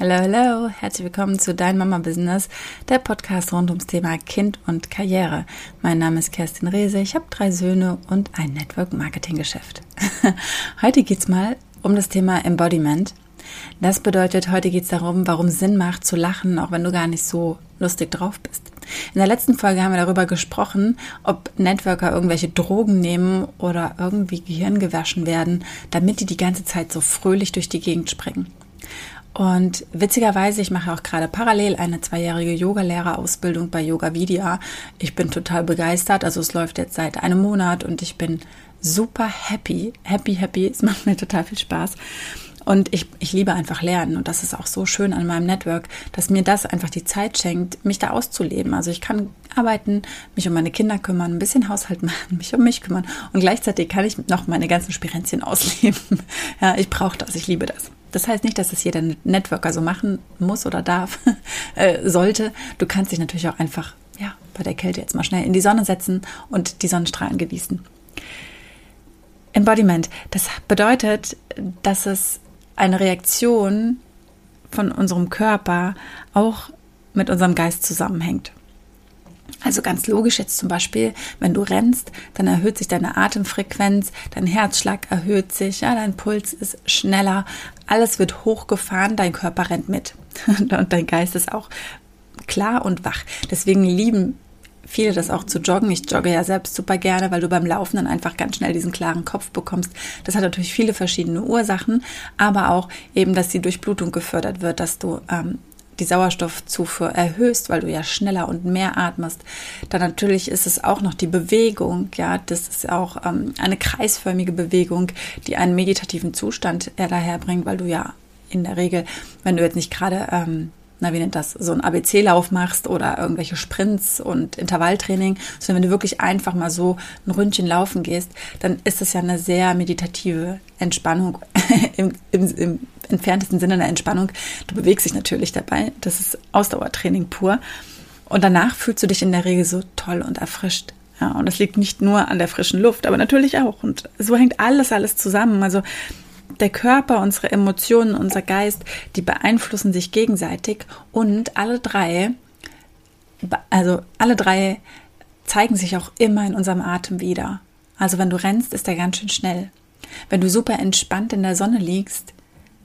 Hallo, hallo, herzlich willkommen zu Dein Mama Business, der Podcast rund ums Thema Kind und Karriere. Mein Name ist Kerstin Rehse, ich habe drei Söhne und ein Network Marketing Geschäft. Heute geht's mal um das Thema Embodiment. Das bedeutet, heute geht's darum, warum Sinn macht zu lachen, auch wenn du gar nicht so lustig drauf bist. In der letzten Folge haben wir darüber gesprochen, ob Networker irgendwelche Drogen nehmen oder irgendwie Gehirn gewaschen werden, damit die die ganze Zeit so fröhlich durch die Gegend springen. Und witzigerweise, ich mache auch gerade parallel eine zweijährige Yogalehrerausbildung bei Yoga Vidya. Ich bin total begeistert. Also es läuft jetzt seit einem Monat und ich bin super happy. Happy, happy. Es macht mir total viel Spaß. Und ich, ich liebe einfach Lernen. Und das ist auch so schön an meinem Network, dass mir das einfach die Zeit schenkt, mich da auszuleben. Also ich kann arbeiten, mich um meine Kinder kümmern, ein bisschen Haushalt machen, mich um mich kümmern. Und gleichzeitig kann ich noch meine ganzen Spirenzien ausleben. Ja, ich brauche das. Ich liebe das. Das heißt nicht, dass es jeder Networker so machen muss oder darf, äh, sollte. Du kannst dich natürlich auch einfach ja, bei der Kälte jetzt mal schnell in die Sonne setzen und die Sonnenstrahlen genießen. Embodiment, das bedeutet, dass es eine Reaktion von unserem Körper auch mit unserem Geist zusammenhängt. Also ganz logisch jetzt zum Beispiel, wenn du rennst, dann erhöht sich deine Atemfrequenz, dein Herzschlag erhöht sich, ja, dein Puls ist schneller, alles wird hochgefahren, dein Körper rennt mit und dein Geist ist auch klar und wach. Deswegen lieben viele das auch zu joggen. Ich jogge ja selbst super gerne, weil du beim Laufen dann einfach ganz schnell diesen klaren Kopf bekommst. Das hat natürlich viele verschiedene Ursachen, aber auch eben, dass die Durchblutung gefördert wird, dass du ähm, die Sauerstoffzufuhr erhöhst, weil du ja schneller und mehr atmest, dann natürlich ist es auch noch die Bewegung, ja, das ist auch ähm, eine kreisförmige Bewegung, die einen meditativen Zustand äh, daherbringt, weil du ja in der Regel, wenn du jetzt nicht gerade ähm, na, wie nennt das, so ein ABC-Lauf machst oder irgendwelche Sprints und Intervalltraining, sondern wenn du wirklich einfach mal so ein Ründchen laufen gehst, dann ist das ja eine sehr meditative Entspannung, im, im, im entferntesten Sinne eine Entspannung. Du bewegst dich natürlich dabei, das ist Ausdauertraining pur. Und danach fühlst du dich in der Regel so toll und erfrischt. Ja, und das liegt nicht nur an der frischen Luft, aber natürlich auch. Und so hängt alles, alles zusammen. Also der Körper, unsere Emotionen, unser Geist, die beeinflussen sich gegenseitig und alle drei, also alle drei zeigen sich auch immer in unserem Atem wieder. Also wenn du rennst, ist er ganz schön schnell. Wenn du super entspannt in der Sonne liegst,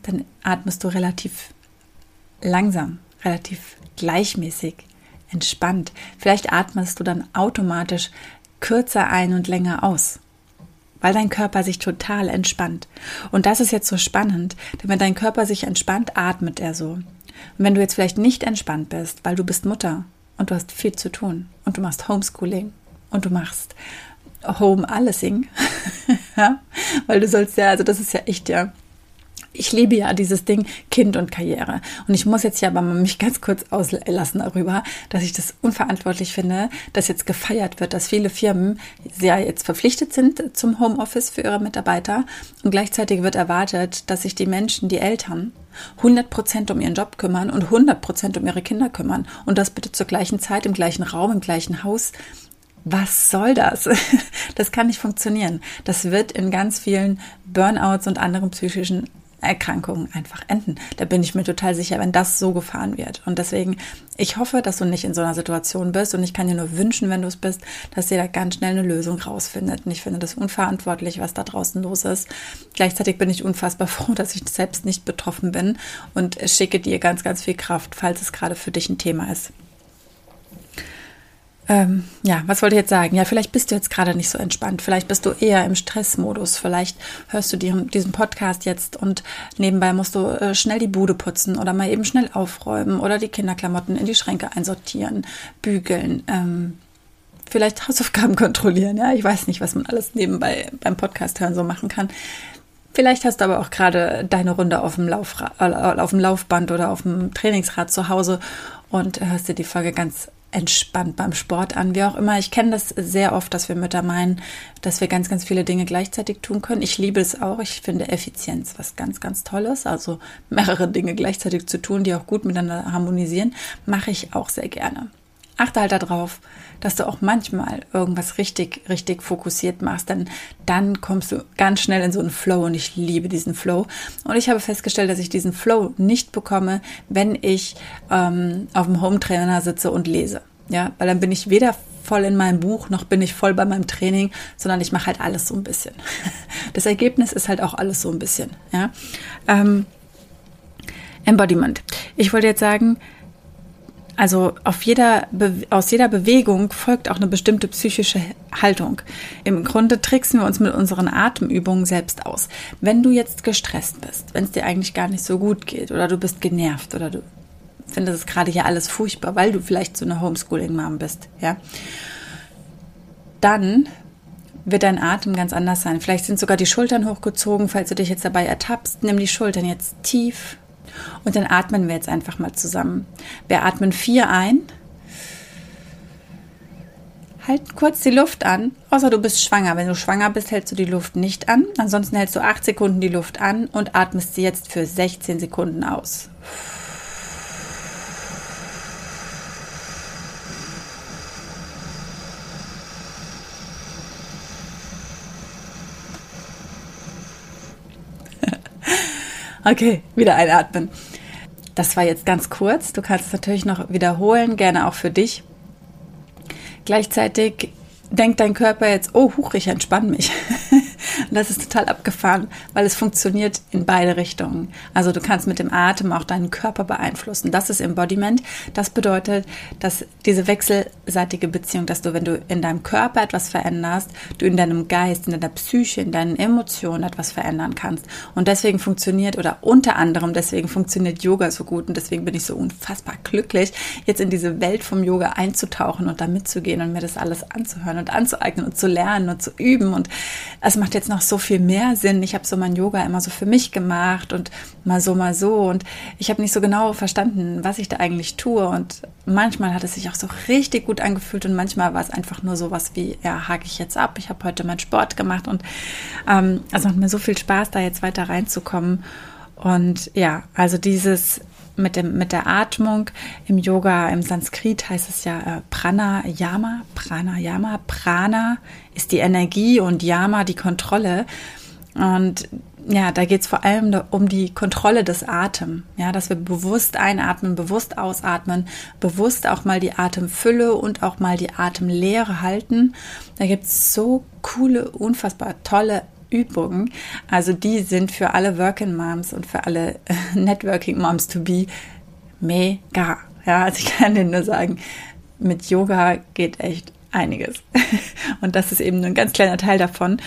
dann atmest du relativ langsam, relativ gleichmäßig, entspannt. Vielleicht atmest du dann automatisch kürzer ein und länger aus weil dein Körper sich total entspannt. Und das ist jetzt so spannend, denn wenn dein Körper sich entspannt, atmet er so. Und wenn du jetzt vielleicht nicht entspannt bist, weil du bist Mutter und du hast viel zu tun und du machst Homeschooling und du machst Home Allesing, ja, weil du sollst ja, also das ist ja echt ja ich liebe ja dieses Ding Kind und Karriere. Und ich muss jetzt ja aber mich ganz kurz auslassen darüber, dass ich das unverantwortlich finde, dass jetzt gefeiert wird, dass viele Firmen sehr jetzt verpflichtet sind zum Homeoffice für ihre Mitarbeiter. Und gleichzeitig wird erwartet, dass sich die Menschen, die Eltern, 100 Prozent um ihren Job kümmern und 100 Prozent um ihre Kinder kümmern. Und das bitte zur gleichen Zeit, im gleichen Raum, im gleichen Haus. Was soll das? Das kann nicht funktionieren. Das wird in ganz vielen Burnouts und anderen psychischen Erkrankungen einfach enden. Da bin ich mir total sicher, wenn das so gefahren wird. Und deswegen, ich hoffe, dass du nicht in so einer Situation bist und ich kann dir nur wünschen, wenn du es bist, dass ihr da ganz schnell eine Lösung rausfindet. Und ich finde das unverantwortlich, was da draußen los ist. Gleichzeitig bin ich unfassbar froh, dass ich selbst nicht betroffen bin und schicke dir ganz, ganz viel Kraft, falls es gerade für dich ein Thema ist. Ähm, ja, was wollte ich jetzt sagen? Ja, vielleicht bist du jetzt gerade nicht so entspannt. Vielleicht bist du eher im Stressmodus. Vielleicht hörst du diesen, Podcast jetzt und nebenbei musst du äh, schnell die Bude putzen oder mal eben schnell aufräumen oder die Kinderklamotten in die Schränke einsortieren, bügeln. Ähm, vielleicht Hausaufgaben kontrollieren. Ja, ich weiß nicht, was man alles nebenbei beim Podcast hören so machen kann. Vielleicht hast du aber auch gerade deine Runde auf dem, Laufra äh, auf dem Laufband oder auf dem Trainingsrad zu Hause und hörst dir die Folge ganz entspannt beim Sport an, wie auch immer. Ich kenne das sehr oft, dass wir Mütter meinen, dass wir ganz, ganz viele Dinge gleichzeitig tun können. Ich liebe es auch. Ich finde Effizienz was ganz, ganz Tolles. Also mehrere Dinge gleichzeitig zu tun, die auch gut miteinander harmonisieren, mache ich auch sehr gerne. Achte halt darauf, dass du auch manchmal irgendwas richtig, richtig fokussiert machst, denn dann kommst du ganz schnell in so einen Flow und ich liebe diesen Flow. Und ich habe festgestellt, dass ich diesen Flow nicht bekomme, wenn ich ähm, auf dem Home Trainer sitze und lese. Ja, weil dann bin ich weder voll in meinem Buch, noch bin ich voll bei meinem Training, sondern ich mache halt alles so ein bisschen. Das Ergebnis ist halt auch alles so ein bisschen. Ja. Ähm, Embodiment. Ich wollte jetzt sagen, also auf jeder aus jeder Bewegung folgt auch eine bestimmte psychische Haltung. Im Grunde tricksen wir uns mit unseren Atemübungen selbst aus. Wenn du jetzt gestresst bist, wenn es dir eigentlich gar nicht so gut geht oder du bist genervt oder du finde das gerade hier alles furchtbar, weil du vielleicht so eine Homeschooling-Mom bist, ja, dann wird dein Atem ganz anders sein. Vielleicht sind sogar die Schultern hochgezogen, falls du dich jetzt dabei ertappst. Nimm die Schultern jetzt tief und dann atmen wir jetzt einfach mal zusammen. Wir atmen vier ein. Halt kurz die Luft an, außer du bist schwanger. Wenn du schwanger bist, hältst du die Luft nicht an. Ansonsten hältst du acht Sekunden die Luft an und atmest sie jetzt für 16 Sekunden aus. Okay, wieder einatmen. Das war jetzt ganz kurz. Du kannst es natürlich noch wiederholen, gerne auch für dich. Gleichzeitig denkt dein Körper jetzt, oh, huch, ich entspanne mich. Und das ist total abgefahren, weil es funktioniert in beide Richtungen. Also du kannst mit dem Atem auch deinen Körper beeinflussen. Das ist Embodiment. Das bedeutet, dass diese wechselseitige Beziehung, dass du, wenn du in deinem Körper etwas veränderst, du in deinem Geist, in deiner Psyche, in deinen Emotionen etwas verändern kannst. Und deswegen funktioniert oder unter anderem deswegen funktioniert Yoga so gut und deswegen bin ich so unfassbar glücklich, jetzt in diese Welt vom Yoga einzutauchen und da mitzugehen und mir das alles anzuhören und anzueignen und zu lernen und zu üben. Und es macht jetzt noch so viel mehr Sinn. Ich habe so mein Yoga immer so für mich gemacht und mal so, mal so. Und ich habe nicht so genau verstanden, was ich da eigentlich tue. Und manchmal hat es sich auch so richtig gut angefühlt und manchmal war es einfach nur so was wie, ja, hake ich jetzt ab. Ich habe heute meinen Sport gemacht und ähm, es macht mir so viel Spaß, da jetzt weiter reinzukommen. Und ja, also dieses mit, dem, mit der Atmung im Yoga, im Sanskrit heißt es ja äh, Pranayama, Pranayama, Prana ist die Energie und Yama die Kontrolle. Und ja, da geht es vor allem um die Kontrolle des Atems. Ja, dass wir bewusst einatmen, bewusst ausatmen, bewusst auch mal die Atemfülle und auch mal die Atemlehre halten. Da gibt es so coole, unfassbar tolle Übungen. Also die sind für alle Working Moms und für alle Networking Moms to be mega. Ja, also ich kann dir nur sagen, mit Yoga geht echt einiges. Und das ist eben nur ein ganz kleiner Teil davon.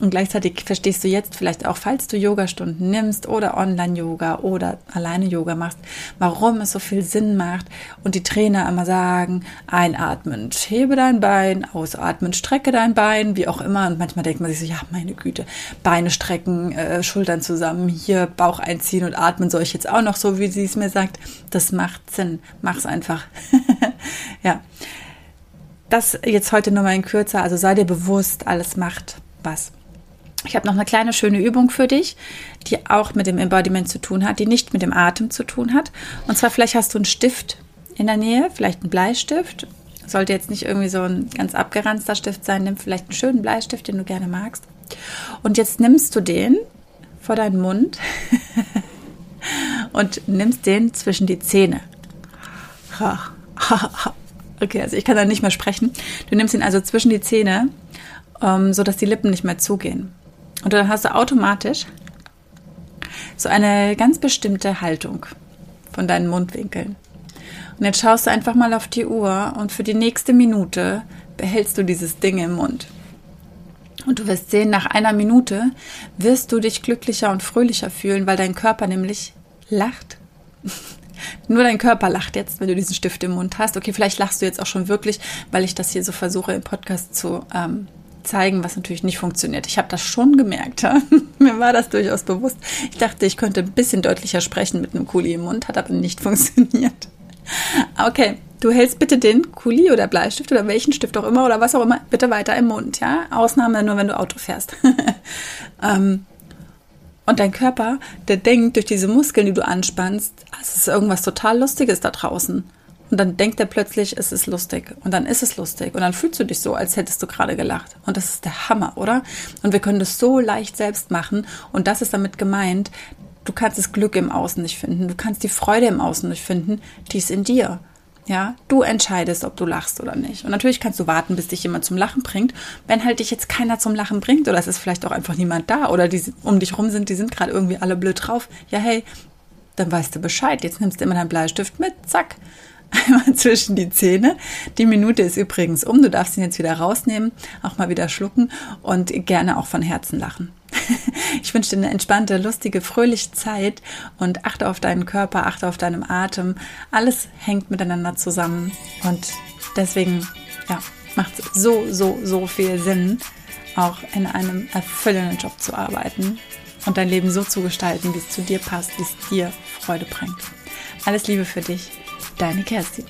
Und gleichzeitig verstehst du jetzt vielleicht auch, falls du Yogastunden nimmst oder Online-Yoga oder alleine Yoga machst, warum es so viel Sinn macht und die Trainer immer sagen, einatmen, hebe dein Bein, ausatmen, strecke dein Bein, wie auch immer. Und manchmal denkt man sich so, ja, meine Güte, Beine strecken, äh, Schultern zusammen, hier Bauch einziehen und atmen soll ich jetzt auch noch so, wie sie es mir sagt. Das macht Sinn. Mach's einfach. ja. Das jetzt heute nur mal in kürzer, also sei dir bewusst, alles macht was. Ich habe noch eine kleine schöne Übung für dich, die auch mit dem Embodiment zu tun hat, die nicht mit dem Atem zu tun hat. Und zwar vielleicht hast du einen Stift in der Nähe, vielleicht einen Bleistift. Sollte jetzt nicht irgendwie so ein ganz abgeranzter Stift sein, nimm vielleicht einen schönen Bleistift, den du gerne magst. Und jetzt nimmst du den vor deinen Mund und nimmst den zwischen die Zähne. Okay, also ich kann dann nicht mehr sprechen. Du nimmst ihn also zwischen die Zähne, ähm, sodass die Lippen nicht mehr zugehen. Und dann hast du automatisch so eine ganz bestimmte Haltung von deinen Mundwinkeln. Und jetzt schaust du einfach mal auf die Uhr und für die nächste Minute behältst du dieses Ding im Mund. Und du wirst sehen, nach einer Minute wirst du dich glücklicher und fröhlicher fühlen, weil dein Körper nämlich lacht. Nur dein Körper lacht jetzt, wenn du diesen Stift im Mund hast. Okay, vielleicht lachst du jetzt auch schon wirklich, weil ich das hier so versuche im Podcast zu ähm, zeigen, was natürlich nicht funktioniert. Ich habe das schon gemerkt. Ja? Mir war das durchaus bewusst. Ich dachte, ich könnte ein bisschen deutlicher sprechen mit einem Kuli im Mund, hat aber nicht funktioniert. Okay, du hältst bitte den Kuli oder Bleistift oder welchen Stift auch immer oder was auch immer bitte weiter im Mund. Ja, Ausnahme nur, wenn du Auto fährst. ähm, und dein Körper, der denkt durch diese Muskeln, die du anspannst, es ist irgendwas total Lustiges da draußen. Und dann denkt er plötzlich, es ist lustig. Und dann ist es lustig. Und dann fühlst du dich so, als hättest du gerade gelacht. Und das ist der Hammer, oder? Und wir können das so leicht selbst machen. Und das ist damit gemeint, du kannst das Glück im Außen nicht finden. Du kannst die Freude im Außen nicht finden. Die ist in dir. Ja, du entscheidest, ob du lachst oder nicht. Und natürlich kannst du warten, bis dich jemand zum Lachen bringt. Wenn halt dich jetzt keiner zum Lachen bringt oder es ist vielleicht auch einfach niemand da oder die um dich rum sind, die sind gerade irgendwie alle blöd drauf. Ja, hey, dann weißt du Bescheid. Jetzt nimmst du immer deinen Bleistift mit, zack, einmal zwischen die Zähne. Die Minute ist übrigens um. Du darfst ihn jetzt wieder rausnehmen, auch mal wieder schlucken und gerne auch von Herzen lachen. Ich wünsche dir eine entspannte, lustige, fröhliche Zeit und achte auf deinen Körper, achte auf deinen Atem. Alles hängt miteinander zusammen und deswegen ja, macht es so, so, so viel Sinn, auch in einem erfüllenden Job zu arbeiten und dein Leben so zu gestalten, wie es zu dir passt, wie es dir Freude bringt. Alles Liebe für dich, deine Kerstin.